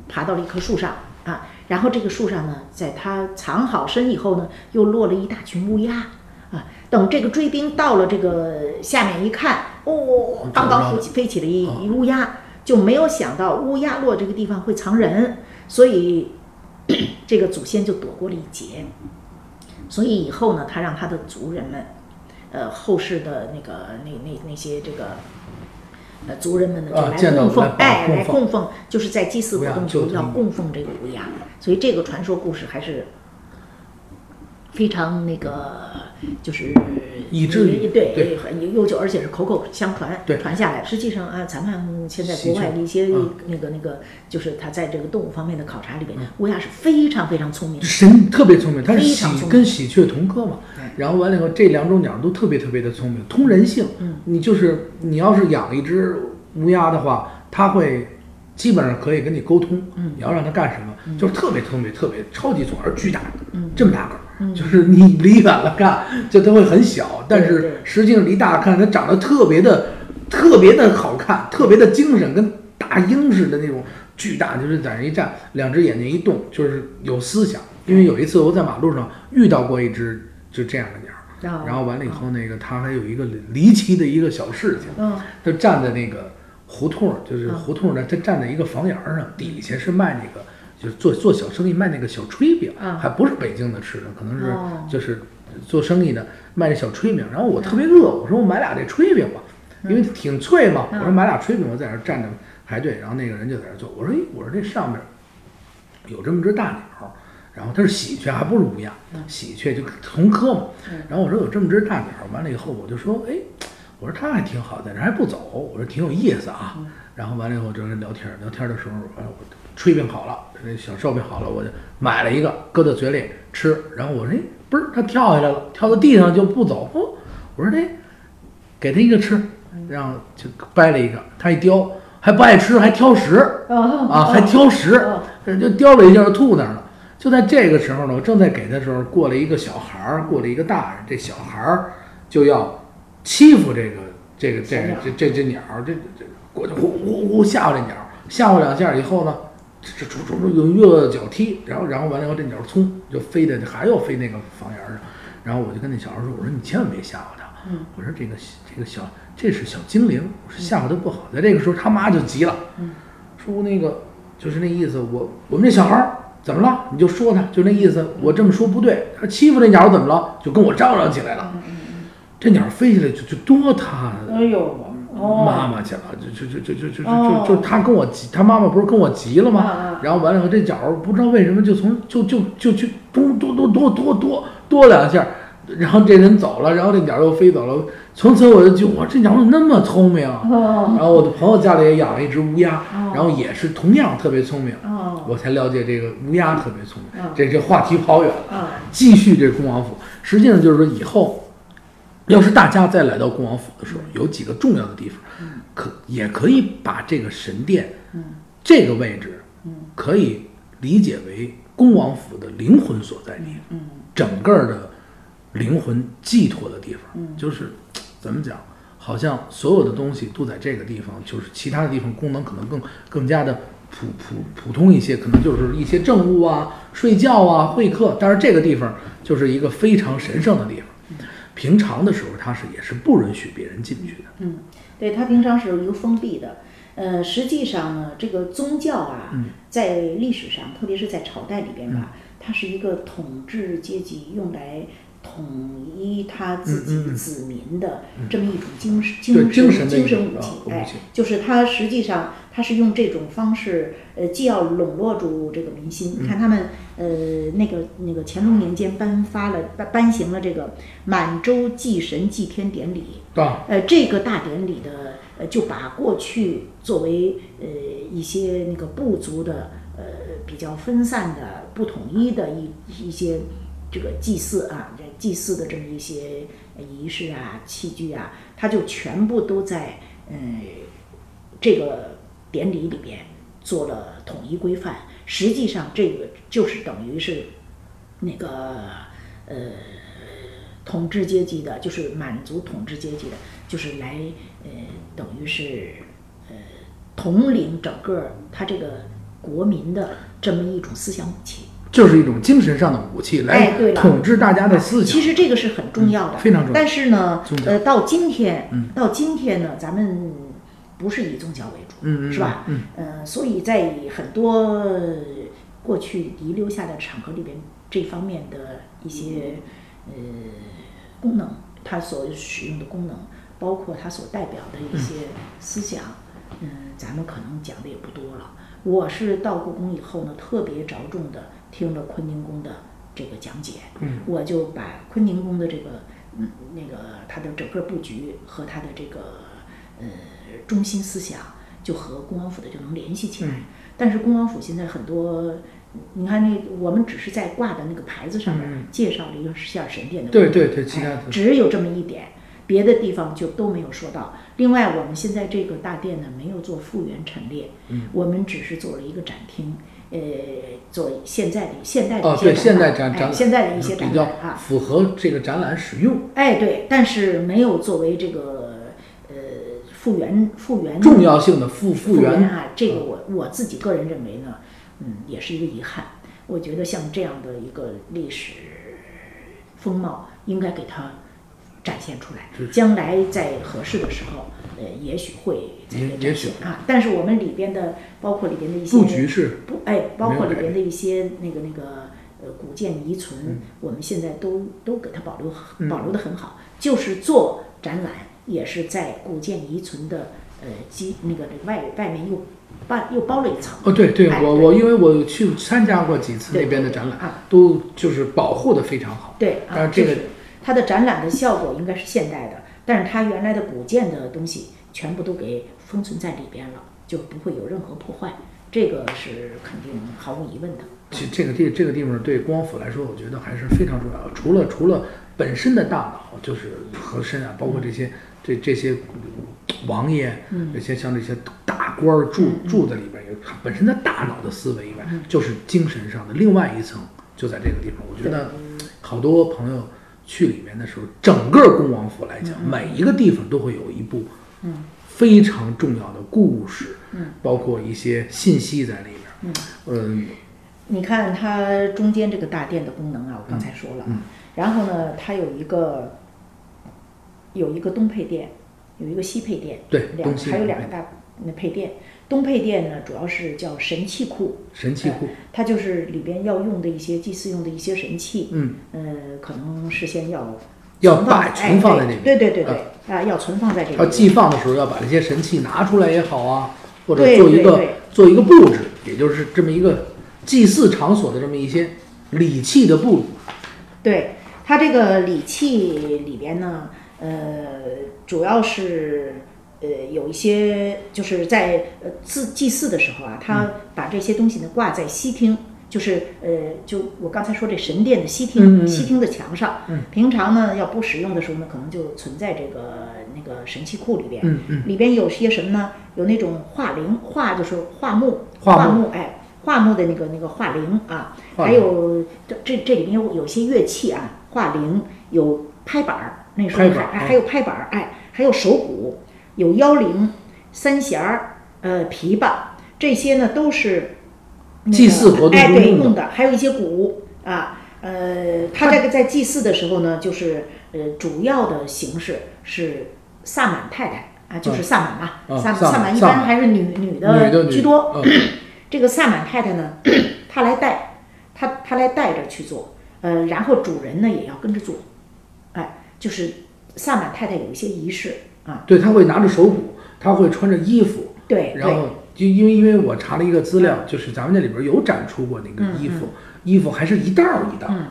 爬到了一棵树上啊，然后这个树上呢，在他藏好身以后呢，又落了一大群乌鸦啊。等这个追兵到了这个下面一看，哦，刚刚飞起飞起了一一乌鸦，就没有想到乌鸦落这个地方会藏人，所以 这个祖先就躲过了一劫。所以以后呢，他让他的族人们，呃，后世的那个那那那些这个。呃，族人们呢就来供奉，
来
哎，来供奉，就是在祭祀活动中要
乌鸦就这么
供奉这个乌鸦，所以这个传说故事还是非常那个，就是
以至于
对
对
很悠久，而且是口口相传
对
传下来。实际上啊，咱们现在国外的一些
嗯
那个那个，就是他在这个动物方面的考察里边，乌鸦是非常非常聪明的。
神特别聪明，它是喜跟喜鹊同科嘛
对。
然后完了以后，这两种鸟都特别特别的聪明，通人性。
嗯，
你就是你要是养一只乌鸦的话，它会基本上可以跟你沟通。
嗯
你要让它干什么，就是特别聪明，特别超级聪明，而巨大，
嗯
这么大个儿。
嗯。
就是你离远了看，就它会很小，但是实际上离大了看，它长得特别的、特别的好看，特别的精神，跟大鹰似的那种巨大，就是在那一站，两只眼睛一动，就是有思想。因为有一次我在马路上遇到过一只就这样的鸟儿，
然后
完了以后，那个它还有一个离奇的一个小事情，
嗯。
它站在那个胡同儿，就是
嗯。
胡同儿呢，它站在一个房檐儿上，底下是卖那个，就是做做小生意卖那个小炊饼，
嗯
还不是北京的吃的，可能是
哦
就是做生意的卖那小炊饼。然后我特别饿，我说我买俩这炊饼吧，因为挺脆嘛。我说买俩炊饼，我在那儿站着排队，然后那个人就在那儿做。我说，哎，我说这上面有这么只大鸟，然后它是喜鹊，还不是乌鸦，喜鹊就同科嘛。然后我说有这么只大鸟，完了以后我就说，哎，我说它还挺好，在这还不走，我说挺有意思啊。然后完了以后就是聊天，聊天的时候，哎，我炊饼好了，那小烧饼好了，我就买了一个，搁在嘴里吃。然后我说，哎，不是，它跳下来了，跳到地上就不走。哦，我说，哎，给它一个吃，然后就掰了一个，它一叼，还不爱吃，还挑食啊，还挑食，就叼了一下就吐那儿了。就在这个时候呢，我正在给他的时候，过来一个小孩儿，过来一个大人，这小孩儿就要欺负这个这个这这这只鸟，这这。过去呼呼呼吓唬这鸟，吓唬两下以后呢，这出出出用右脚踢，然后然后完了以后这鸟冲就飞的还要飞那个房檐上，然后我就跟那小孩说，我说你千万别吓唬它，我说这个这个小这是小精灵，我说吓唬它不好。在这个时候他妈就急了，说那个就是那意思，我我们这小孩怎么了？你就说他就那意思，我这么说不对，他欺负这鸟怎么了？就跟我嚷嚷起来了，这鸟飞起来就就多他，
哎呦。
妈妈去了，就就就就就就就就他跟我急，他妈妈不是跟我急了吗？然后完了以后，这脚不知道为什么就从就就就就咚咚咚咚咚咚咚两下，然后这人走了，然后这鸟又飞走了。从此我就就我这鸟怎么那么聪明？然后我的朋友家里也养了一只乌鸦，然后也是同样特别聪明。我才了解这个乌鸦特别聪明。这这话题跑远了，继续这恭王府。实际上就是说以后。要是大家再来到恭王府的时候，有几个重要的地方，可也可以把这个神殿，这个位置，可以理解为恭王府的灵魂所在地，整个的灵魂寄托的地方，就是怎么讲，好像所有的东西都在这个地方，就是其他的地方功能可能更更加的普普普通一些，可能就是一些政务啊、睡觉啊、会客，但是这个地方就是一个非常神圣的地方。平常的时候，他是也是不允许别人进去的。
嗯，对，他平常是一个封闭的。呃，实际上呢，这个宗教啊，在历史上，特别是在朝代里边吧，它是一个统治阶级用来。统一他自己子民的这么一种精神精神精神武器，哎，就是他实际上他是用这种方式，呃，既要笼络住这个民心。你看他们，呃，那个那个乾隆年间颁发了颁颁行了这个满洲祭神祭天典礼，呃，这个大典礼的，呃，就把过去作为呃一些那个部族的呃比较分散的不统一的一一些。这个祭祀啊，这祭祀的这么一些仪式啊、器具啊，它就全部都在嗯这个典礼里边做了统一规范。实际上，这个就是等于是那个呃统治阶级的，就是满族统治阶级的，就是来呃等于是呃统领整个他这个国民的这么一种思想武器。
就是一种精神上的武器，来统治大家的思想。
其实这个是很重要的，
非常重要。
但是呢，呃，到今天，到今天呢，咱们不是以宗教为主，是吧？嗯，呃，所以在很多过去遗留下的场合里边，这方面的一些呃功能，它所使用的功能，包括它所代表的一些思想，嗯，咱们可能讲的也不多了。我是到故宫以后呢，特别着重的。听了坤宁宫的这个讲解，我就把坤宁宫的这个嗯那个它的整个布局和它的这个呃中心思想，就和恭王府的就能联系起来。但是恭王府现在很多，你看那我们只是在挂的那个牌子上面介绍了一个下神殿的，
对对对，其他
只有这么一点，别的地方就都没有说到。另外，我们现在这个大殿呢没有做复原陈列，我们只是做了一个展厅。呃，做现在的现代的一些
展
览，现在的一些展览啊，
符合这个展览使用。
哎，对，但是没有作为这个呃复原复原
重要性的复
复
原
啊，这个我我自己个人认为呢，嗯，也是一个遗憾。我觉得像这样的一个历史风貌，应该给它展现出来，将来在合适的时候。呃，也许会
也许。
啊，但是我们里边的，包括里边的一些
布局是
不哎，包括里边的一些那个那个呃古建遗存，我们现在都都给它保留保留的很好，就是做展览也是在古建遗存的呃基那个这个外外面又包又包了一层。
哦，对对，
哎
我我因为我去参加过几次那边的展览，
啊，
都就是保护的非常好。
对啊，
但是这个
就是它的展览的效果应该是现代的，但是它原来的古建的东西全部都给封存在里边了，就不会有任何破坏，这个是肯定毫无疑问的。
其这个地这个地方对光府来说，我觉得还是非常重要的。除了除了本身的大脑就是和珅啊，包括这些这这些王爷，
嗯
这些像这些大官儿住住在里边，有本身的大脑的思维以外，
嗯
就是精神上的另外一层，就在这个地方。我觉得好多朋友去里面的时候，整个恭王府来讲，每一个地方都会有一部
嗯。
非常重要的故事，
嗯，
包括一些信息在里面。嗯，
你看它中间这个大殿的功能啊，我刚才说了，
嗯
然后呢，它有一个有一个东配殿，有一个西配殿，
对
两还有两个大那配殿。东配殿呢，主要是叫神器库，
神器库，
它就是里边要用的一些祭祀用的一些神器，
嗯，
呃，可能事先要
要
存放
摆存放在那边。
对对对对啊，要存放在这里边。
他寄放的时候要把这些神器拿出来也好啊，或者做一个做一个布置，也就是这么一个祭祀场所的这么一些礼器的布置。
对它这个礼器里边呢，呃，主要是呃有一些就是在呃祭祭祀的时候啊，他把这些东西呢挂在西厅。就是呃，就我刚才说这神殿的西厅，西厅的墙上。
嗯
平常呢，要不使用的时候呢，可能就存在这个那个神器库里边。
嗯嗯，
里边有些什么呢？有那种画铃，画就是画木，
画木
木，哎，画木的那个那个画铃啊，还有这这这里面有有些乐器啊，画铃，有拍板儿，那时候还还有拍板儿，哎，还有手鼓，有腰铃、三弦儿，呃，琵琶，这些呢都是那个
祭祀活动
哎对
中用的
还有一些鼓啊，呃，他这个在祭祀的时候呢，就是呃主要的形式是萨满太太啊，就是萨满嘛，萨
啊萨满
萨满一般还是女女
女的
居多。
嗯
这个萨满太太呢，她来带，她她来带着去做，呃，然后主人呢也要跟着做，哎，就是萨满太太有一些仪式啊，
对，他会拿着手鼓，他会穿着衣服，
对对，
然后就因为因为我查了一个资料，就是咱们那里边有展出过那个衣服，衣服还是一道儿一道儿。
嗯。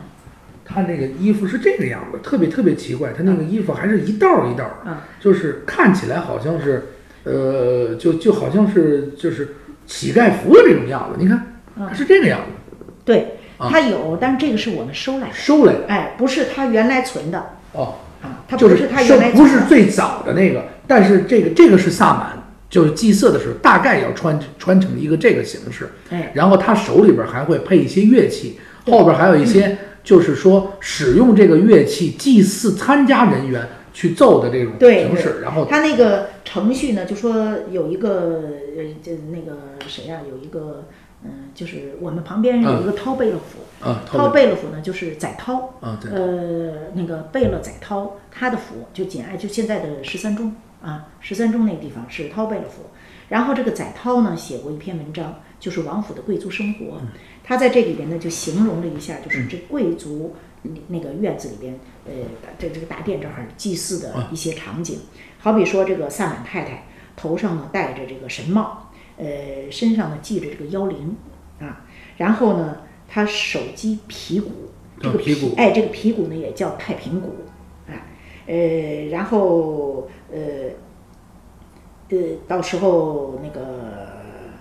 他那个衣服是这个样子，特别特别奇怪，他那个衣服还是一道儿一道儿，
嗯。
就是看起来好像是，呃，就就好像是就是乞丐服的这种样子。你看，是这个样子，
对，
啊。
它有，但是这个是我们收来的，
收来的。
哎，不是他原来存的。
哦，
啊，它
就
不是他
收
原来，
不是最早的那个，但是这个这个是萨满，就是祭祀的时候大概要穿穿成一个这个形式，
哎，
然后他手里边还会配一些乐器，后边还有一些就是说使用这个乐器祭祀参加人员去奏的这种形式，然后
他那个程序呢，就说有一个呃，就那个谁呀、有一个嗯，就是我们旁边有一个涛贝勒府，
啊，
涛贝勒府呢就是载涛，
啊对，
呃，那个贝勒载涛，他的府就紧挨就现在的十三中啊，十三中那个地方是涛贝勒府。然后这个载涛呢写过一篇文章，就是王府的贵族生活。他在这里边呢就形容了一下，就是这贵族那个院子里边，呃，这这个大殿这儿祭祀的一些场景。好比说这个萨满太太头上呢戴着这个神帽，呃，身上呢系着这个腰铃啊，然后呢他手击皮鼓，这个
啊皮鼓
哎，这个皮鼓呢也叫太平鼓，哎，呃，然后呃呃，到时候那个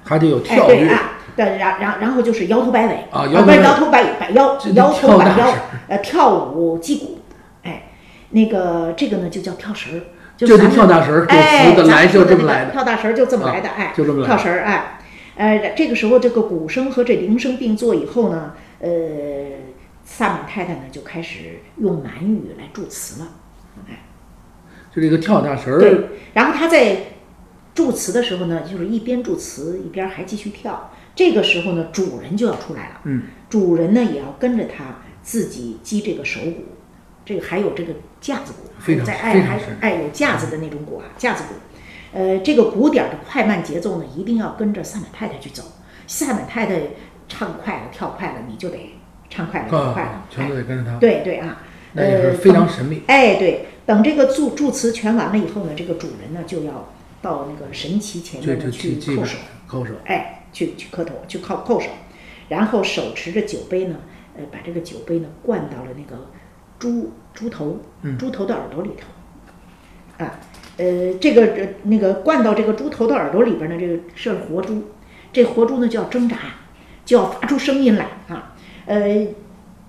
还得有
哎
跳跃，
对啊，对，然然然后就是摇头摆尾
啊摇头摆尾
不是摇头摆摆腰，摇头摆腰呃，跳舞击鼓，哎，那个这个呢就叫跳绳儿，就
就是跳大神儿，这
哎，
词的来就这么来的，
跳大神儿就这么
啊
来的，哎，
就这么来
跳哎，呃，这个时候这个鼓声和这铃声并作以后呢，呃，萨满太太呢就开始用满语来祝词了。
哎就这个跳大神儿，
对，然后他在祝词的时候呢，就是一边祝词一边还继续跳。这个时候呢，主人就要出来了。
嗯，
主人呢也要跟着他自己击这个手鼓，这个还有这个架子鼓，在哎还哎有架子的那种鼓啊，架子鼓。呃，这个鼓点儿的快慢节奏呢，一定要跟着萨满太太去走。萨满太太唱快了、跳快了，你就得唱快了、跳快了。
啊，，全都
哎
得跟着他，
对对啊，
那也是
呃
非常神秘。
哎，对，等这个祝祝词全完了以后呢，这个主人呢就要到那个神旗前面呢去叩首，
叩首，
哎，去去磕头，去叩叩首，然后手持着酒杯呢，呃，把这个酒杯呢灌到了那个猪猪头
嗯。
猪头的耳朵里头，啊，呃，这个呃那个灌到这个猪头的耳朵里边呢，这个是活猪，这活猪呢就要挣扎，就要发出声音来啊，呃，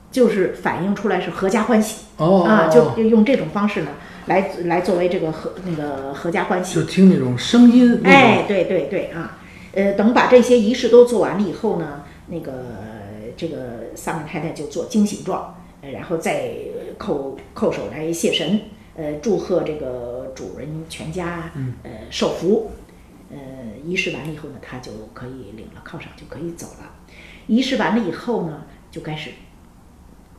就是反映出来是合家欢喜
哦
啊，就
哦
就用这种方式呢来来作为这个合那个合家欢喜
就。听那种声音，
哎，对对对啊，呃，等把这些仪式都做完了以后呢，那个这个萨满太太就做惊醒状，呃然后再叩叩首来谢神，呃，祝贺这个主人全家呃受福。呃，仪式完了以后呢，他就可以领了犒赏，就可以走了。仪式完了以后呢，就开始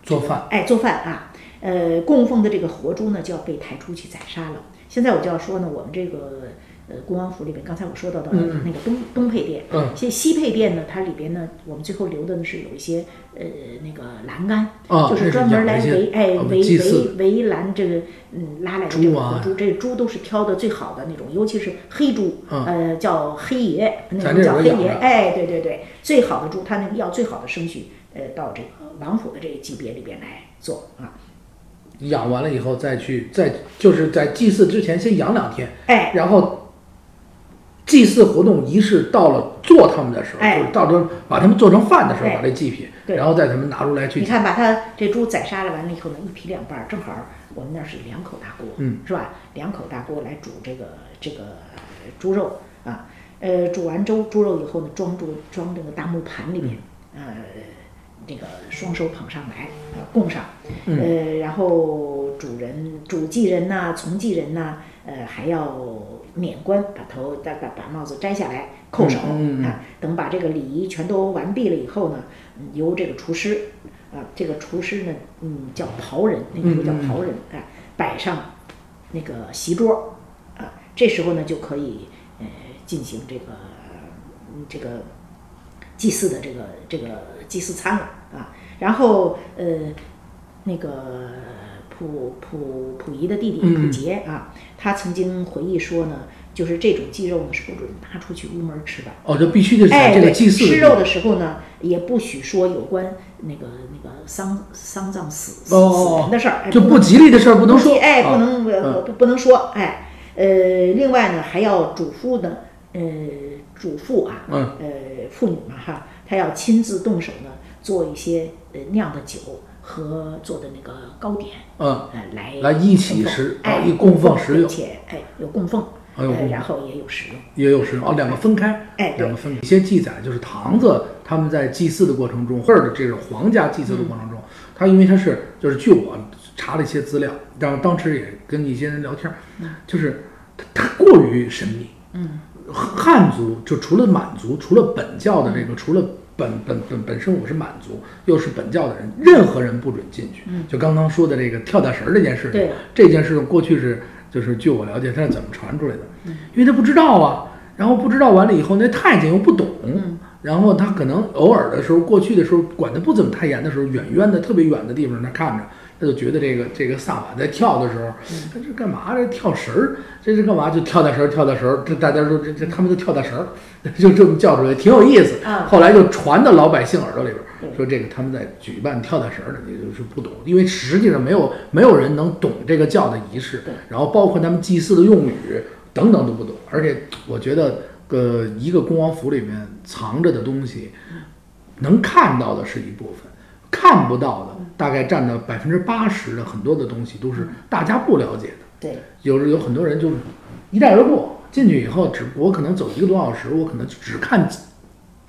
做饭，
哎，做饭啊，呃，供奉的这个活猪呢就要被抬出去宰杀了。现在我就要说呢，我们这个呃恭王府里边，刚才我说到的那个东东配殿，
嗯。
其实西配殿呢，它里边呢，我们最后留的呢是有一些呃那个栏杆，
啊
就是专门来围哎围围围栏这个嗯拉来的这
猪啊
个猪，这猪都是挑的最好的那种，尤其是黑猪，
嗯。
呃叫黑爷，那种叫黑爷，哎对对对，最好的猪，它那个要最好的生序，呃到这个王府的这个级别里边来做啊。
养完了以后再去，再就是在祭祀之前先养两天，
哎，
然后祭祀活动仪式到了做他们的时候，
哎。
就是到时候把他们做成饭的时候，
对
把这祭品，然后再他们拿出来去
你看，把它这猪宰杀了完了以后呢，一劈两半儿，正好我们那儿是两口大锅，
嗯，
是吧？两口大锅来煮这个这个猪肉啊，呃，煮完粥猪肉以后呢，装住装这个大木盘里面，呃，这个双手捧上来，呃，供上，
嗯。
呃，然后主人、主祭人呐、从祭人呐、呃，还要免冠，把头把把把帽子摘下来，叩首、
嗯嗯嗯
啊。等把这个礼仪全都完毕了以后呢，嗯由这个厨师啊，这个厨师呢，嗯，叫袍人，那个时候叫
嗯嗯嗯
袍人，啊、摆上那个席桌啊，这时候呢就可以呃进行这个嗯这个祭祀的这个这个祭祀餐了啊。然后呃那个溥溥溥仪的弟弟
嗯
溥杰啊，他曾经回忆说呢，就是这种鸡肉呢是不准拿出去屋门吃的。
哦，就必须得在
哎，
这个
对，
祭祀
吃肉的时候呢，也不许说有关那个那个丧丧葬死死人的事儿，哎
就
不
不吉利的事儿不能说，
不哎，
啊
不能呃不不能说，哎，呃，另外呢还要嘱咐呢，呃，嘱咐啊，
嗯
呃，妇女嘛哈，她要亲自动手呢，做一些呃酿的酒和做的那个糕点，
嗯，
呃，来
来一起食
哎，
啊一供奉食用。
并且哎有供奉，呃，
还有供奉。
然后也有食用，
也有食用哦，两个分开，
哎对
两个分开。一些记载就是堂子他们在祭祀的过程中，或者这是皇家祭祀的过程中，他因为他是就是据我查了一些资料，然后当时也跟一些人聊天儿，就是他他过于神秘，
嗯，
汉族就除了满族，除了本教的这个，除了本本本本身我是满族，又是本教的人，任何人不准进去。
嗯
就刚刚说的这个跳大神儿这件事情
对，
这件事情过去是就是据我了解，他是怎么传出来的？
嗯
因为他不知道啊，然后不知道完了以后，那太监又不懂，
嗯
然后他可能偶尔的时候，过去的时候管得不怎么太严的时候，远远的特别远的地方，他看着。他就觉得这个这个萨满在跳的时候，
嗯
他这干嘛？这跳绳儿，这是干嘛？就跳大绳儿，跳大绳儿。这大家说这这他们都跳大绳儿，就这么叫出来，挺有意思。
啊
后来就传到老百姓耳朵里边儿，说这个他们在举办跳大绳儿的，也就是不懂，因为实际上没有没有人能懂这个叫的仪式，然后包括他们祭祀的用语等等都不懂。而且我觉得，呃，一个恭王府里面藏着的东西，能看到的是一部分，看不到的大概占到百分之八十的很多的东西都是大家不了解的。
对，
有有很多人就一带而过，进去以后只我可能走一个多小时，我可能只看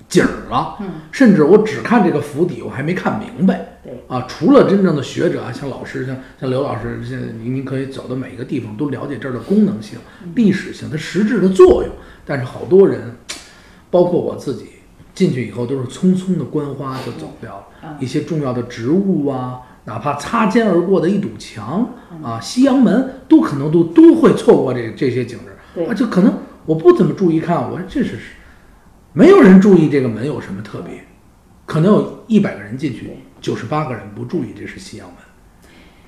景儿了，
嗯，
甚至我只看这个府邸，我还没看明白。
对，
啊，除了真正的学者啊，像老师，像像刘老师，现在您您可以走到每一个地方，都了解这儿的功能性、历史性、它实质的作用。但是好多人，包括我自己，进去以后都是匆匆的观花就走掉了。
嗯
一些重要的植物啊，哪怕擦肩而过的一堵墙啊，西洋门都可能都都会错过这这些景致。啊，就可能我不怎么注意看，我说这是没有人注意这个门有什么特别，可能有一百个人进去，九十八个人不注意这是西洋门。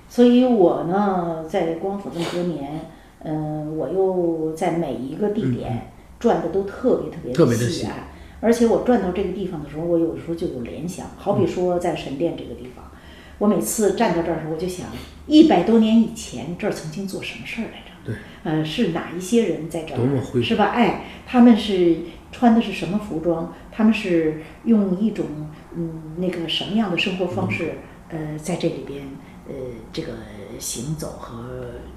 所以我呢，在光复这么多年，嗯，我又在每一个地点转的都特别特别
特别的细
细啊。而且我转到这个地方的时候，我有时候就有联想，好
嗯
比说在神殿这个地方，我每次站到这儿的时候，我就想，一百多年以前这儿曾经做什么事儿来着？
对，
呃，是哪一些人在这儿？是吧？哎，他们是穿的是什么服装？他们是用一种嗯那个什么样的生活方式？呃，在这里边呃这个行走和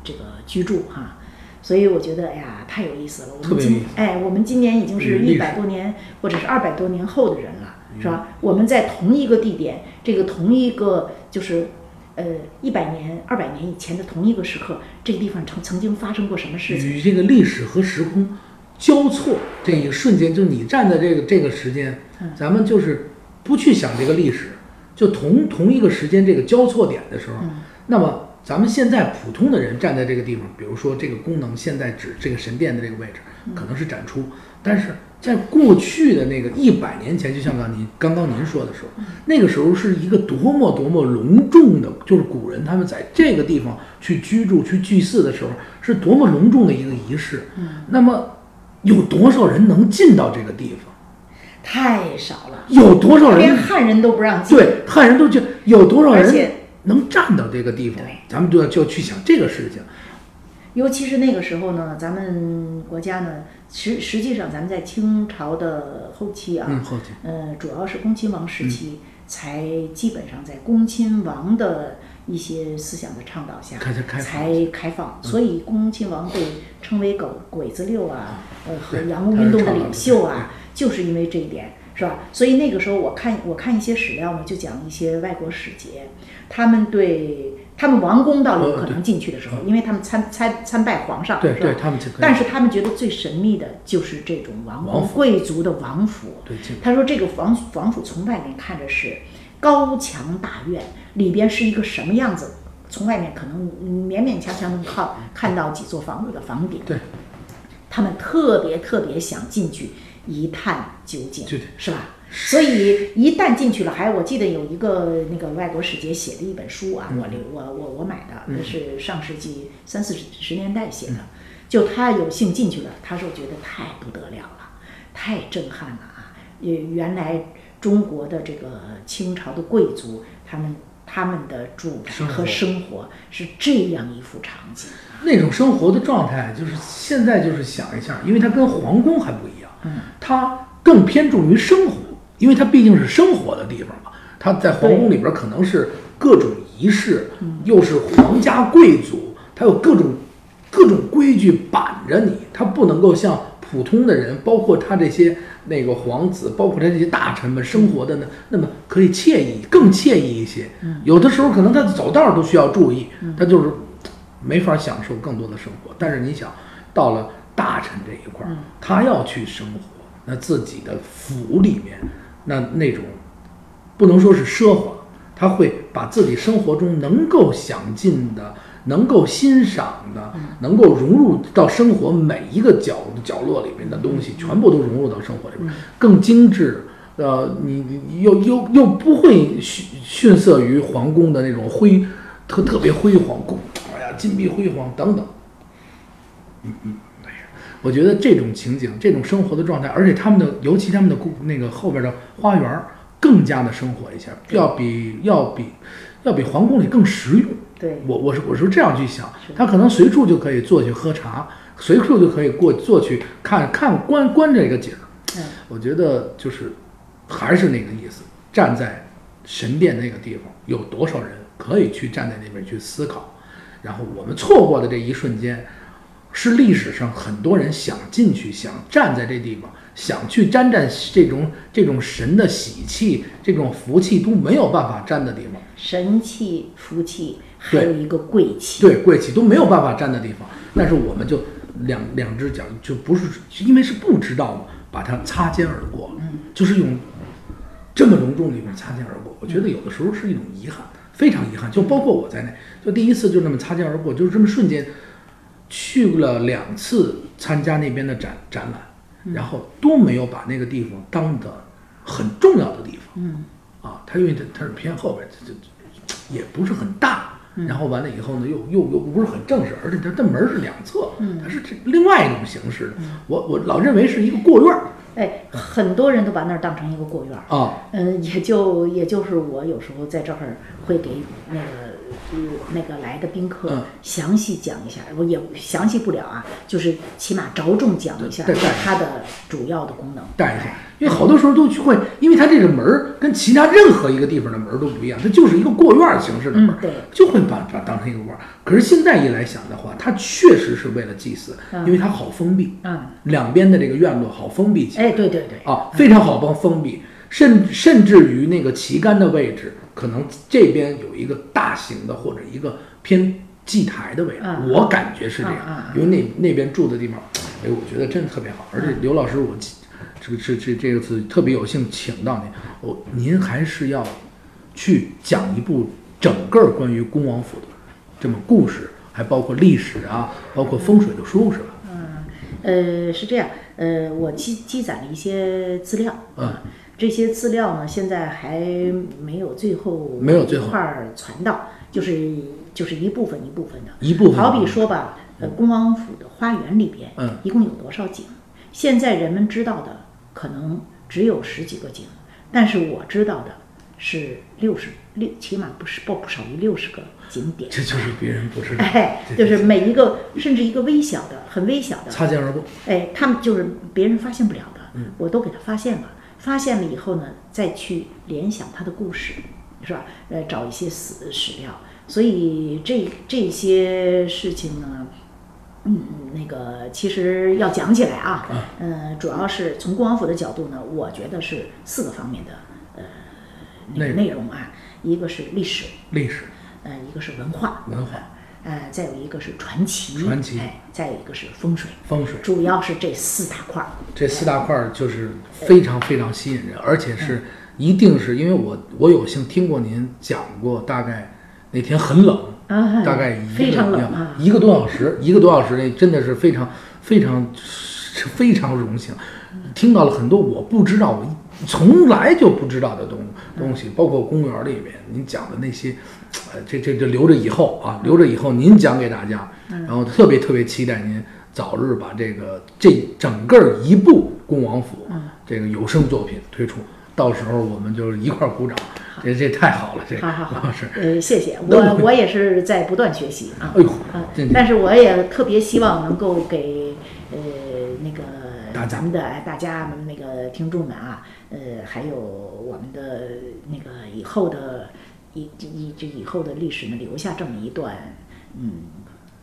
这个居住哈。所以我觉得，哎呀，太有意思了。我们哎，我们今年已经是一百多年或者是二百多年后的人了，是吧？我们在同一个地点，这个同一个就是，呃，一百年、二百年以前的同一个时刻，这个地方曾曾经发生过什么事情？
与这个历史和时空交错这一瞬间，就你站在这个这个时间，咱们就是不去想这个历史，就同同一个时间这个交错点的时候，那么咱们现在普通的人站在这个地方，比如说这个功能现在指这个神殿的这个位置，可能是展出，但是在过去的那个一百年前，就像刚您刚刚您说的时候，那个时候是一个多么多么隆重的，就是古人他们在这个地方去居住、去祭祀的时候，是多么隆重的一个仪式。那么有多少人能进到这个地方？
太少了，
有多少人？
连汉人都不让进。
对，汉人都进，有多少人
而且
能站到这个地方？咱们就要就要去想这个事情。
尤其是那个时候呢，咱们国家呢，实实际上咱们在清朝的后期啊，
嗯，后期
呃，主要是恭亲王时期，才基本上在恭亲王的一些思想的倡导下，才开放。所以恭亲王被称为狗鬼子六啊，呃，和洋务运动的领袖啊，就是因为这一点，是吧？所以那个时候我看我看一些史料呢，就讲一些外国使节，他们对他们王宫倒有可能进去的时候，因为他们参参参拜皇上，
对。
但是他们觉得最神秘的就是这种王公
王
贵族的王府。他说这个王王府从外面看着是高墙大院，里边是一个什么样子？从外面可能嗯勉勉强强能靠看到几座房子的房顶。
对，
他们特别特别想进去一探究竟，是吧？所以一旦进去了，还我记得有一个那个外国使节写的一本书啊，我留我我我买的，那是上世纪三四十十年代写的，就他有幸进去了，他说觉得太不得了了，太震撼了啊！呃，原来中国的这个清朝的贵族，他们他们的住宅和生活是这样一幅场景。
那种生活的状态，就是现在就是想一下，因为它跟皇宫还不一样，
嗯，
它更偏重于生活，因为它毕竟是生活的地方嘛。他在皇宫里边可能是各种仪式，又是皇家贵族，他有各种各种规矩板着你，他不能够像普通的人，包括他这些那个皇子，包括他这些大臣们生活的呢，那么可以惬意，更惬意一些。有的时候可能他走道儿都需要注意，他就是没法享受更多的生活。但是你想，到了大臣这一块儿，他要去生活，那自己的府里面，那那种不能说是奢华，他会把自己生活中能够想尽的、能够欣赏的、能够融入到生活每一个角角落里面的东西，全部都融入到生活里面，更精致。呃，你你又又又不会逊逊色于皇宫的那种辉特特别辉煌，宫哎呀金碧辉煌等等。我觉得这种情景、这种生活的状态，而且他们的，尤其他们的故那个后边的花园儿，更加的生活一下，要比要比要比皇宫里更实用。
对，
我我是我是这样去想，他可能随处就可以坐去喝茶，随处就可以过坐去看看观观这个景儿。
嗯，
我觉得就是还是那个意思，站在神殿那个地方，有多少人可以去站在那边去思考？然后我们错过的这一瞬间，是历史上很多人想进去、想站在这地方、想去沾沾这种这种神的喜气、这种福气都没有办法沾的地方。
神气、福气，还有一个贵气。
对，贵气都没有办法沾的地方，但是我们就两两只脚就不是因为是不知道嘛，把它擦肩而过，嗯，就是用这么隆重的地方擦肩而过。我觉得有的时候是一种遗憾，非常遗憾。就包括我在内，就第一次就那么擦肩而过，就是这么瞬间去了两次参加那边的展展览，然后都没有把那个地方当的很重要的地方，
嗯，
啊，它因为它它是偏后边，这这也不是很大，然后完了以后呢，又又又不是很正式，而且它的门是两侧，它是这另外一种形式的。我我老认为是一个过院儿。
哎，很多人都把那儿当成一个过院儿。
啊，
嗯，也就也就是我有时候在这儿会给那个呃那个来的宾客
嗯。
详细讲一下，我也详细不了啊，就是起码着重讲一下它的主要的功能。
带一下，因为好多时候都会，因为它这个门儿跟其他任何一个地方的门儿都不一样，它就是一个过院儿形式的门儿，
嗯对。
就会把把它当成一个过院儿。可是现在一来想的话，它确实是为了祭祀，
嗯。
因为它好封闭，
嗯，
两边的这个院落好封闭起来。
哎，对对对，
啊，非常好帮封闭，甚甚至于那个旗杆的位置，可能这边有一个大型的或者一个偏祭台的位置，
嗯。
我感觉是这样，因为那那边住的地方，哎，我觉得真的特别好，而且刘老师我记这个这这这个次特别有幸请到您，我您还是要去讲一部整个关于恭王府的这么故事，还包括历史啊，包括风水的书是吧？
嗯呃，是这样，呃，我积积攒了一些资料，
嗯，
这些资料呢，现在还没有最后
没有最后
一块儿传到，就是就是一部分一部分的，
一部分
好比说吧，呃，恭王府的花园里边，
嗯，
一共有多少景？现在人们知道的可能只有十几个景，但是我知道的是六十六，起码不是不不少于六十个景点。
这就是别人不知道，
哎，就是每一个，甚至一个微小的、很微小的，
擦肩而过。
哎，他们就是别人发现不了的，
嗯
我都给他发现了。发现了以后呢，再去联想他的故事，是吧？呃，找一些史史料。所以这这些事情呢，嗯，那个其实要讲起来啊，嗯、主要是从恭王府的角度呢，我觉得是四个方面的呃那个
内容。
内容啊，一个是历史，
历史、
呃，一个是文化，
文化、
呃，再有一个是传奇，
传奇。
哎，再有一个是风水，
风水，
主要是这四大块儿。
这四大块儿就是非常非常吸引人，而且是一定是因为我我有幸听过您讲过，大概那天很冷，
啊，
大概一个
非常冷啊，
一个多小时，一个多小时内真的是非常非常非常荣幸，听到了很多我不知道，我从来就不知道的东东西，包括公园里面您讲的那些，呃，这这这留着以后啊，留着以后您讲给大家，然后特别特别期待您早日把这个这整个一部《恭王府》这个有声作品推出，到时候我们就一块儿鼓掌，这这太好了，这
好好好
老师，，
呃，谢谢
我
我我也是在不断学习啊
哎呦
啊，但是我也特别希望能够给呃那个咱们的哎大家们那个听众们啊，呃，还有我们的那个以后的以以这以后的历史呢，留下这么一段嗯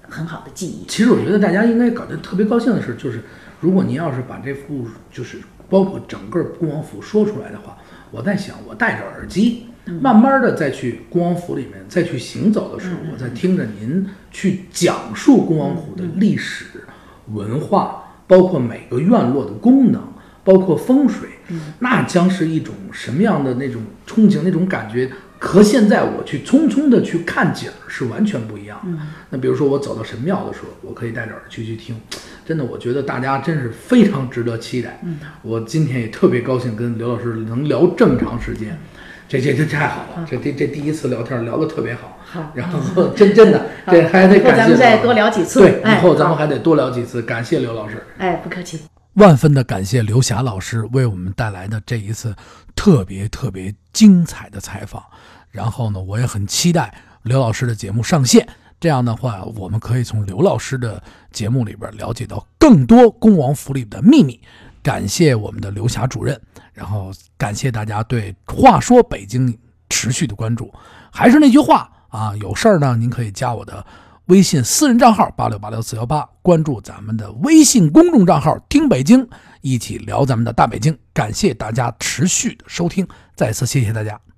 很好的记忆。
其实我觉得大家应该搞得特别高兴的事，就是如果您要是把这幅就是包括整个恭王府说出来的话，我在想，我戴着耳机，慢慢的再去恭王府里面再去行走的时候，我在听着您去讲述恭王府的历史、文化，包括每个院落的功能，包括风水，那将是一种什么样的那种憧憬，那种感觉。和现在我去匆匆的去看景儿是完全不一样的。那比如说我走到神庙的时候，我可以戴着耳机去听，真的，我觉得大家真是非常值得期待。我今天也特别高兴跟刘老师能聊这么长时间，这这这太好了，这这这第一次聊天聊得特别好。
好
然后 真真的，这还得感谢
咱们再多聊几次
对，
哎
以后咱们还得多聊几次，感谢刘老师。
哎，不客气。
万分的感谢刘霞老师为我们带来的这一次特别特别精彩的采访。然后呢，我也很期待刘老师的节目上线。这样的话，我们可以从刘老师的节目里边了解到更多恭王府里的秘密。感谢我们的刘霞主任，然后感谢大家对《话说北京》持续的关注。还是那句话啊，有事儿呢，您可以加我的微信私人账号八六八六四幺八，关注咱们的微信公众账号“听北京”，一起聊咱们的大北京。感谢大家持续的收听，再次谢谢大家。